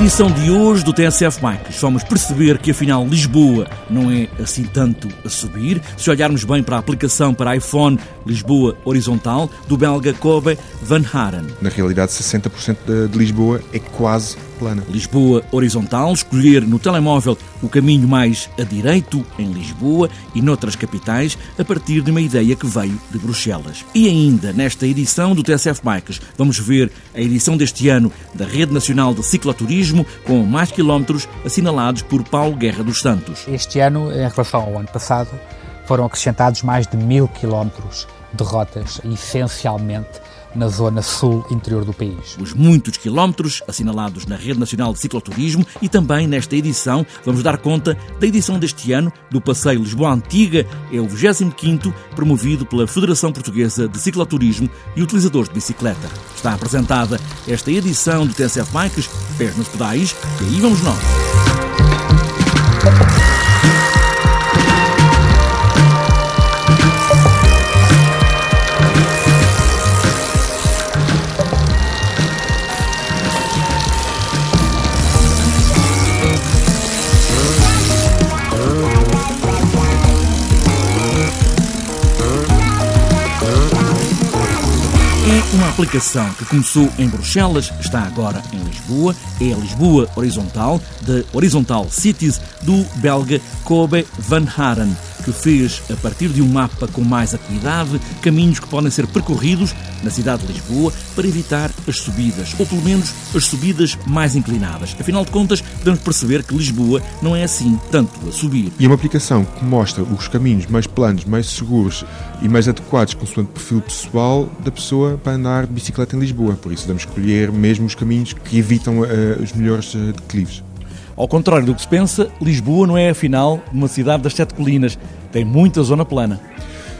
edição de hoje do TSF Bikes vamos perceber que afinal Lisboa não é assim tanto a subir. Se olharmos bem para a aplicação para iPhone Lisboa Horizontal do belga Kobe Van Haren. Na realidade, 60% de Lisboa é quase plana. Lisboa horizontal, escolher no telemóvel o caminho mais a direito em Lisboa e noutras capitais a partir de uma ideia que veio de Bruxelas. E ainda nesta edição do TSF Bikes vamos ver a edição deste ano da Rede Nacional de Cicloturismo com mais quilómetros assinalados por Paulo Guerra dos Santos. Este ano, em relação ao ano passado, foram acrescentados mais de mil quilómetros de rotas, essencialmente na zona sul interior do país. Os muitos quilómetros assinalados na Rede Nacional de Cicloturismo e também nesta edição vamos dar conta da edição deste ano do Passeio Lisboa Antiga, é o 25º, promovido pela Federação Portuguesa de Cicloturismo e Utilizadores de Bicicleta. Está apresentada esta edição do TSF Bikes, pés nos pedais, e aí vamos nós. Uma aplicação que começou em Bruxelas, está agora em Lisboa, é a Lisboa Horizontal, da Horizontal Cities, do belga Kobe Van Haren que fez, a partir de um mapa com mais acuidade, caminhos que podem ser percorridos na cidade de Lisboa para evitar as subidas, ou pelo menos as subidas mais inclinadas. Afinal de contas, podemos perceber que Lisboa não é assim tanto a subir. E é uma aplicação que mostra os caminhos mais planos, mais seguros e mais adequados consoante o perfil pessoal da pessoa para andar bicicleta em Lisboa. Por isso, devemos escolher mesmo os caminhos que evitam uh, os melhores uh, declives. Ao contrário do que se pensa, Lisboa não é afinal uma cidade das sete colinas. Tem muita zona plana.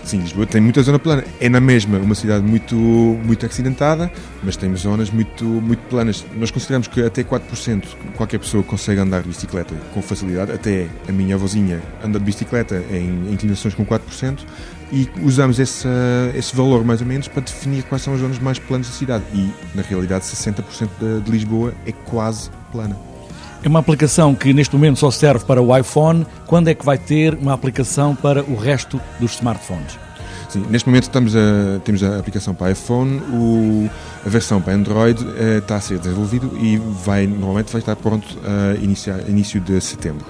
Sim, Lisboa tem muita zona plana. É na mesma uma cidade muito, muito acidentada, mas tem zonas muito, muito planas. Nós consideramos que até 4% qualquer pessoa consegue andar de bicicleta com facilidade. Até a minha avózinha anda de bicicleta em inclinações com 4%. E usamos esse, esse valor mais ou menos para definir quais são as zonas mais planas da cidade. E na realidade, 60% de, de Lisboa é quase plana. É uma aplicação que neste momento só serve para o iPhone. Quando é que vai ter uma aplicação para o resto dos smartphones? Sim, neste momento estamos a, temos a aplicação para iPhone, o, a versão para Android eh, está a ser desenvolvido e vai, normalmente vai estar pronto a iniciar, início de setembro.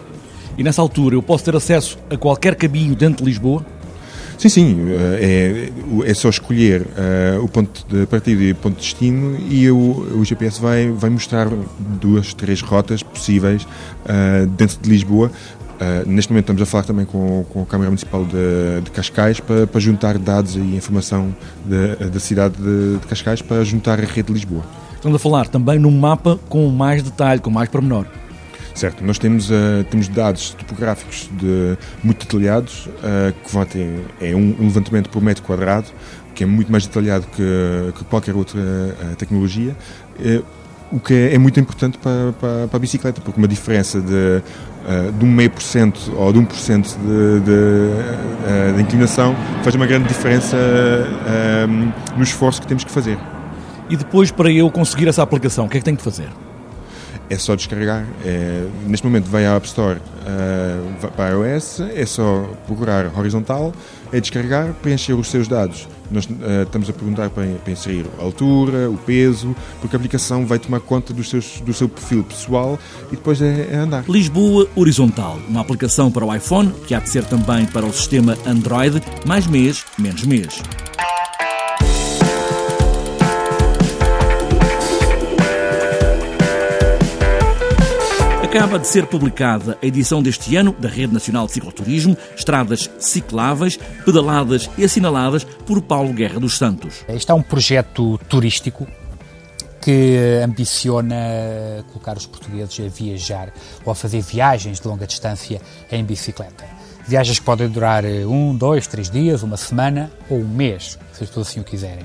E nessa altura eu posso ter acesso a qualquer caminho dentro de Lisboa? Sim, sim, eh, é, é só escolher uh, o ponto de partida e o ponto de destino e o, o GPS vai, vai mostrar duas, três rotas possíveis uh, dentro de Lisboa. Uh, neste momento estamos a falar também com, com a Câmara Municipal de, de Cascais para, para, juntar dados e informação da cidade de, de Cascais para juntar a rede de Lisboa. Estamos a falar também num mapa com mais detalhe, com mais pormenor. Certo, nós temos, uh, temos dados topográficos de, muito detalhados, uh, que vão ter é um, levantamento por metro quadrado, que é muito mais detalhado que, que qualquer outra uh, tecnologia, o que é, é, muito importante para, para, para, a bicicleta, porque uma diferença de, de um meio por cento ou de um por cento de, de, de, inclinação faz uma grande diferença no esforço que temos que fazer. E depois, para eu conseguir essa aplicação, o que é que tenho que fazer? É só descarregar. É, neste momento vai à App Store uh, para iOS, é só procurar horizontal, é descarregar, preencher os seus dados. Nós uh, estamos a perguntar para, para, inserir a altura, o peso, porque a aplicação vai tomar conta dos seus, do seu perfil pessoal e depois é, é andar. Lisboa Horizontal, uma aplicação para o iPhone, que há de ser também para o sistema Android, mais mês, menos mês. Acaba de ser publicada a edição deste ano da Rede Nacional de Cicloturismo, estradas cicláveis, pedaladas e assinaladas por Paulo Guerra dos Santos. Este é um projeto turístico que ambiciona colocar os portugueses a viajar ou a fazer viagens de longa distância em bicicleta. Viagens que podem durar um, dois, três dias, uma semana ou um mês, se as pessoas assim o quiserem.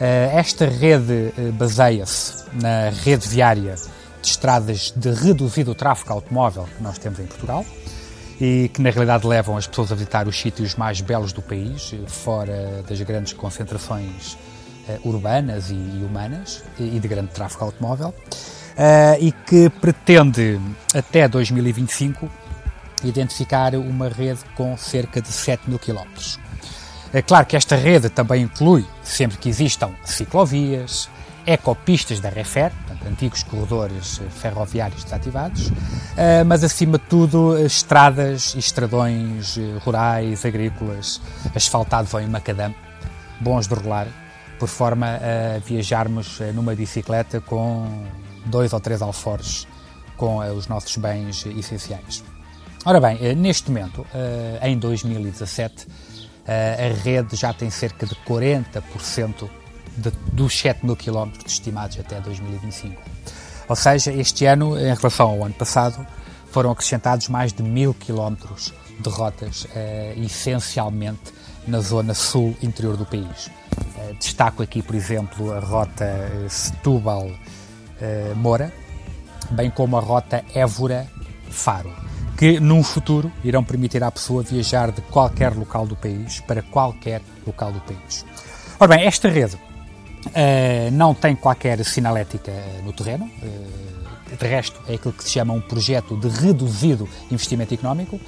Eh, esta rede eh, baseia-se na rede viária de estradas de reduzido tráfego automóvel que nós temos em Portugal e que na realidade levam as pessoas a visitar os sítios mais belos do país, fora das grandes concentrações uh, urbanas e, e humanas e, de grande tráfego automóvel. e que pretende, até 2025, identificar uma rede com cerca de 7 mil quilómetros. É claro que esta rede também inclui, sempre que existam ciclovias, ecopistas da Refer, antigos corredores eh, ferroviários desativados, eh, mas acima de tudo estradas e estradões eh, rurais, agrícolas, asfaltados ou em macadam, bons de rolar, por forma a viajarmos numa bicicleta com dois ou três alforjes com os nossos bens essenciais. Ora bem, neste momento, em 2017, a rede já tem cerca de 40% de, dos 7 mil quilómetros estimados até 2025. Ou seja, este ano, em relação ao ano passado, foram acrescentados mais de mil quilómetros de rotas, eh, essencialmente na zona sul interior do país. Eh, destaco aqui, por exemplo, a rota eh, Setúbal-Moura, bem como a rota Évora-Faro, que num futuro irão permitir à pessoa viajar de qualquer local do país para qualquer local do país. Ora bem, esta rede Uh, não tem qualquer sinalética no terreno. Uh, de resto, é aquilo que se chama um projeto de reduzido investimento económico,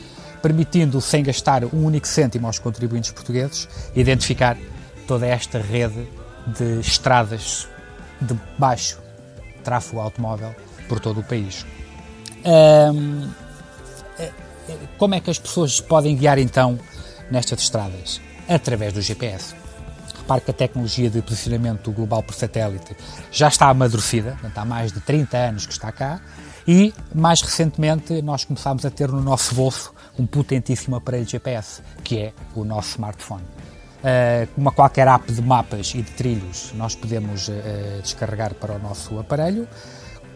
permitindo, sem gastar um único cêntimo aos contribuintes portugueses, identificar toda esta rede de estradas de baixo tráfego automóvel por todo o país. Uh, como é que as pessoas podem guiar então nestas estradas? Através do GPS. Repare que a tecnologia de posicionamento global por satélite já está amadurecida, portanto, há mais de 30 anos que está cá, e mais recentemente nós começámos a ter no nosso bolso um potentíssimo aparelho GPS, que é o nosso smartphone. Uh, como qualquer app de mapas e de trilhos, nós podemos uh, descarregar para o nosso aparelho,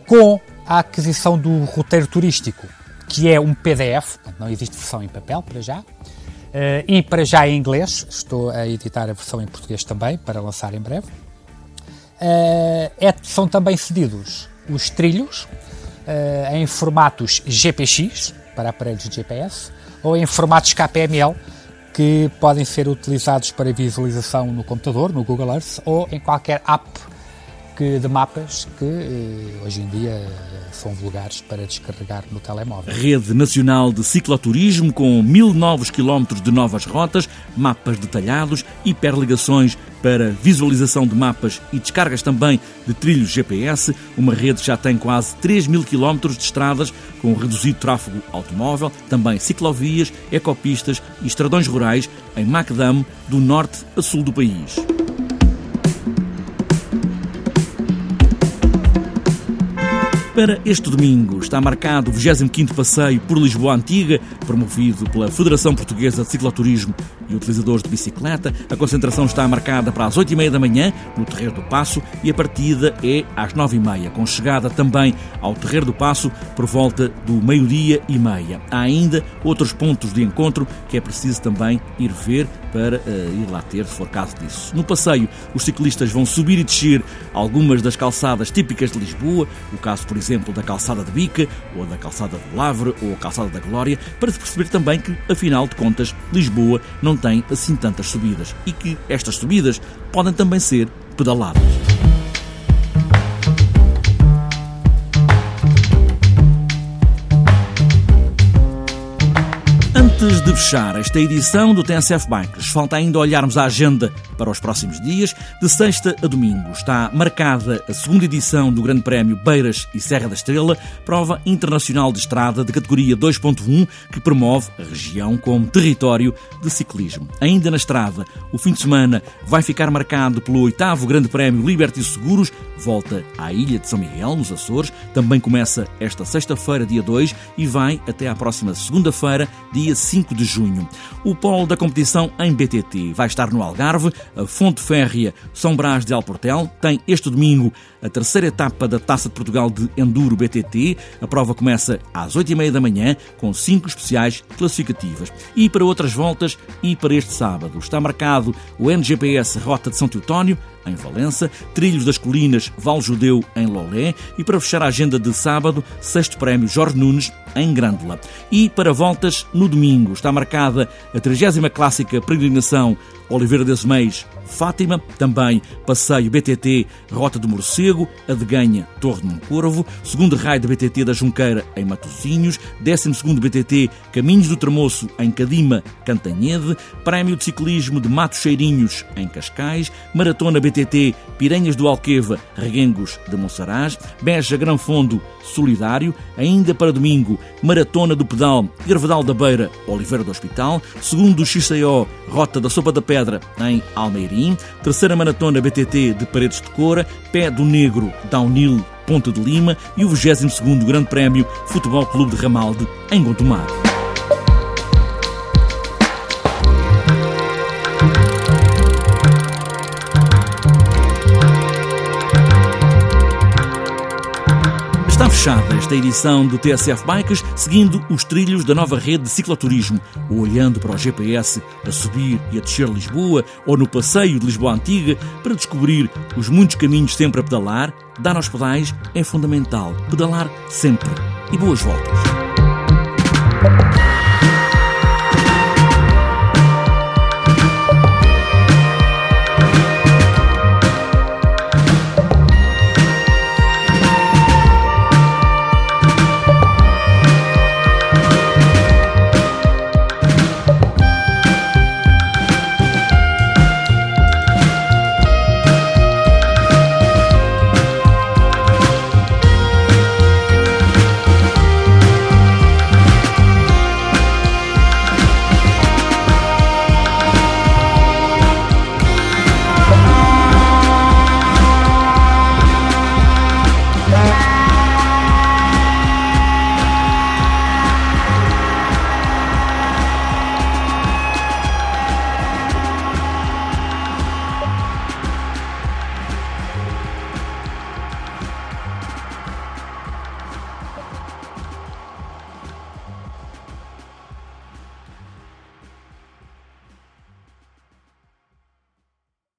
com a aquisição do roteiro turístico, que é um PDF, não existe versão em papel para já, Uh, e para já em inglês, estou a editar a versão em português também, para lançar em breve. Uh, é, são também cedidos os trilhos uh, em formatos GPX, para aparelhos de GPS, ou em formatos KPML, que podem ser utilizados para visualização no computador, no Google Earth, ou em qualquer app que, de mapas que eh, hoje em dia eh, são vulgares para descarregar no telemóvel. Rede Nacional de Cicloturismo com mil novos quilómetros de novas rotas, mapas detalhados, hiperligações para visualização de mapas e descargas também de trilhos GPS. Uma rede que já tem quase 3 mil quilómetros de estradas com reduzido tráfego automóvel, também ciclovias, ecopistas e estradões rurais em Macadam, do norte a sul do país. Para este domingo está marcado o 25º Passeio por Lisboa Antiga, promovido pela Federação Portuguesa de Cicloturismo e Utilizadores de Bicicleta. A concentração está marcada para as 8h30 da manhã, no Terreiro do Passo, e a partida é às 9h30, com chegada também ao Terreiro do Passo por volta do meio-dia e meia. Há ainda outros pontos de encontro que é preciso também ir ver para uh, ir lá ter, se for caso disso. No passeio, os ciclistas vão subir e descer algumas das calçadas típicas de Lisboa, o caso, por exemplo, da calçada de Bica, ou da calçada de Lavre, ou a calçada da Glória, para se perceber também que, afinal de contas, Lisboa não tem assim tantas subidas e que estas subidas podem também ser pedaladas. Fechar esta edição do TNCF Bikes, falta ainda olharmos a agenda para os próximos dias. De sexta a domingo está marcada a segunda edição do Grande Prémio Beiras e Serra da Estrela, prova internacional de estrada de categoria 2.1 que promove a região como território de ciclismo. Ainda na estrada, o fim de semana vai ficar marcado pelo oitavo Grande Prémio Liberty Seguros, volta à Ilha de São Miguel, nos Açores. Também começa esta sexta-feira, dia 2, e vai até à próxima segunda-feira, dia 5 5 de junho. O polo da competição em BTT vai estar no Algarve, a Fonte Férrea São Brás de Alportel. Tem este domingo a terceira etapa da Taça de Portugal de Enduro BTT. A prova começa às 8h30 da manhã, com cinco especiais classificativas. E para outras voltas, e para este sábado, está marcado o NGPS Rota de São Teutónio, em Valença, Trilhos das Colinas, Val Judeu, em Lolé e para fechar a agenda de sábado, sexto prémio Jorge Nunes, em Grândola. E para voltas, no domingo, está marcada a 30 clássica peregrinação Oliveira das Meis, Fátima, também passeio BTT Rota do Morcego, Adeganha, Torre de Moncorvo, segundo raio da BTT da Junqueira, em Matosinhos, 12 segundo BTT Caminhos do Tremoço, em Cadima, Cantanhede, prémio de ciclismo de Matos Cheirinhos, em Cascais, maratona BTT Piranhas do Alqueva, Reguengos de Monsaraz, Beja Grão Fundo, Solidário, ainda para domingo, Maratona do Pedal, Gravedal da Beira, Oliveira do Hospital, segundo XCO, Rota da Sopa da Pedra, em Almeirim, terceira Maratona BTT de Paredes de Cora, Pé do Negro, Downhill, Ponta de Lima e o 22º Grande Prémio Futebol Clube de Ramalde, em Gondomar. Fechada esta edição do TSF Bikes, seguindo os trilhos da nova rede de cicloturismo, ou olhando para o GPS a subir e a descer Lisboa, ou no passeio de Lisboa Antiga, para descobrir os muitos caminhos sempre a pedalar, dar aos pedais é fundamental. Pedalar sempre. E boas voltas.